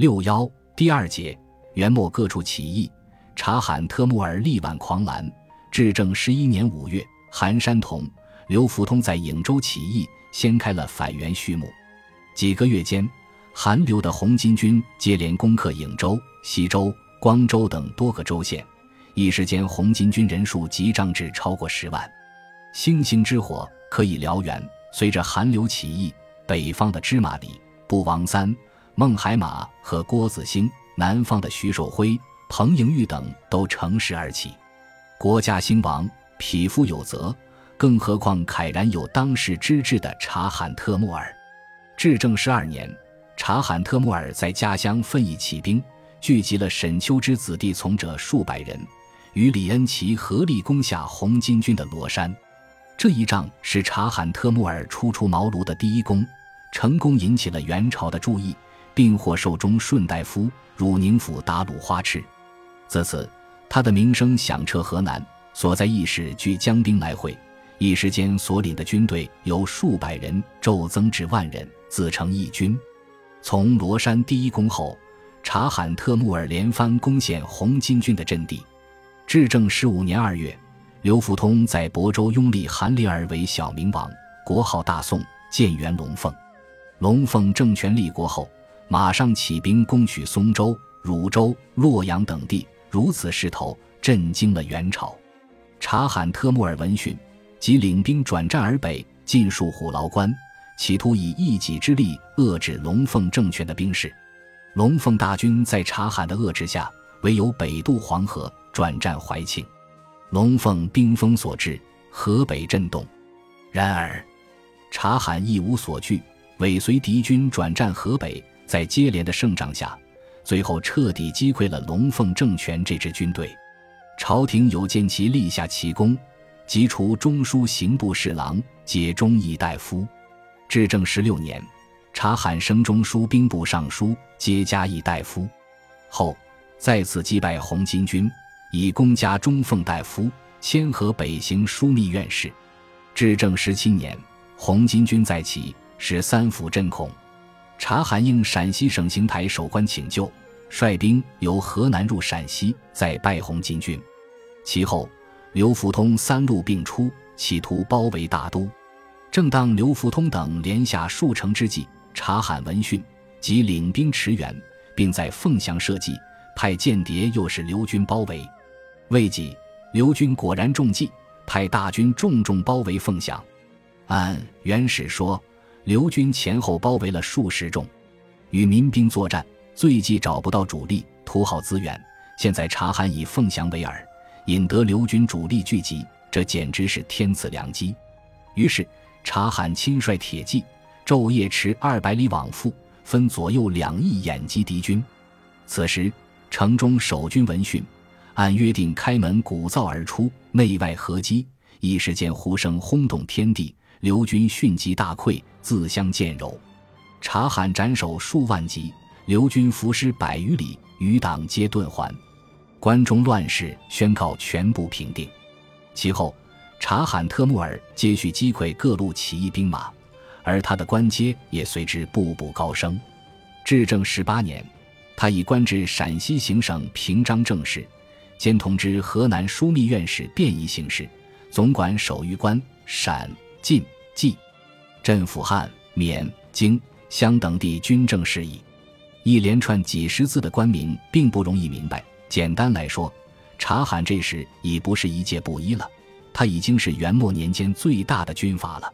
六幺第二节，元末各处起义，察罕特木儿力挽狂澜。至正十一年五月，韩山童、刘福通在颍州起义，掀开了反元序幕。几个月间，韩刘的红巾军接连攻克颍州、西州、光州等多个州县，一时间红巾军人数急涨至超过十万。星星之火可以燎原。随着韩刘起义，北方的芝麻李、布王三、孟海马和郭子兴，南方的徐寿辉、彭莹玉等都乘势而起，国家兴亡，匹夫有责。更何况慨然有当世之志的察罕特木儿。至正十二年，察罕特木儿在家乡奋意起兵，聚集了沈丘之子弟从者数百人，与李恩齐合力攻下红巾军的罗山。这一仗是察罕特木儿初出茅庐的第一功，成功引起了元朝的注意，并获授中顺大夫、汝宁府打鲁花赤。自此，他的名声响彻河南，所在义士俱将兵来会，一时间所领的军队由数百人骤增至万人，自成义军。从罗山第一攻后，察罕特木儿连番攻陷红巾军的阵地。至正十五年二月。刘福通在亳州拥立韩林儿为小明王，国号大宋，建元龙凤。龙凤政权立国后，马上起兵攻取松州、汝州、洛阳等地，如此势头震惊了元朝。察罕特木尔闻讯，即领兵转战而北，进戍虎牢关，企图以一己之力遏制龙凤政权的兵势。龙凤大军在察罕的遏制下，唯有北渡黄河，转战怀庆。龙凤兵锋所至，河北震动。然而，察罕一无所惧，尾随敌军转战河北，在接连的胜仗下，最后彻底击溃了龙凤政权这支军队。朝廷有见其立下奇功，即除中书刑部侍郎，解中义大夫。至正十六年，察罕升中书兵部尚书，皆加议大夫。后再次击败红巾军。以公家中奉大夫，迁河北行枢密院事。至正十七年，红巾军再起，使三府震恐。察罕应陕西省邢台守关请救，率兵由河南入陕西，再败红巾军。其后，刘福通三路并出，企图包围大都。正当刘福通等连下数城之际，察罕闻讯，即领兵驰援，并在凤翔设计，派间谍诱使刘军包围。未几，刘军果然中计，派大军重重包围凤翔。按元史说，刘军前后包围了数十众，与民兵作战，最忌找不到主力，图耗资源。现在察罕以凤翔为饵，引得刘军主力聚集，这简直是天赐良机。于是察罕亲率铁骑，昼夜驰二百里往复，分左右两翼掩击敌军。此时城中守军闻讯。按约定开门鼓噪而出，内外合击，一时间呼声轰动天地。刘军迅疾大溃，自相见柔。察罕斩首数万级，刘军伏尸百余里，余党皆遁还。关中乱世宣告全部平定。其后，察罕特木儿接续击溃各路起义兵马，而他的官阶也随之步步高升。至正十八年，他已官至陕西行省平章政事。兼同知河南枢密院使便宜行事，总管守御关、陕、晋、冀、镇抚汉、缅、京、襄等地军政事宜。一连串几十字的官名并不容易明白。简单来说，察罕这时已不是一介布衣了，他已经是元末年间最大的军阀了。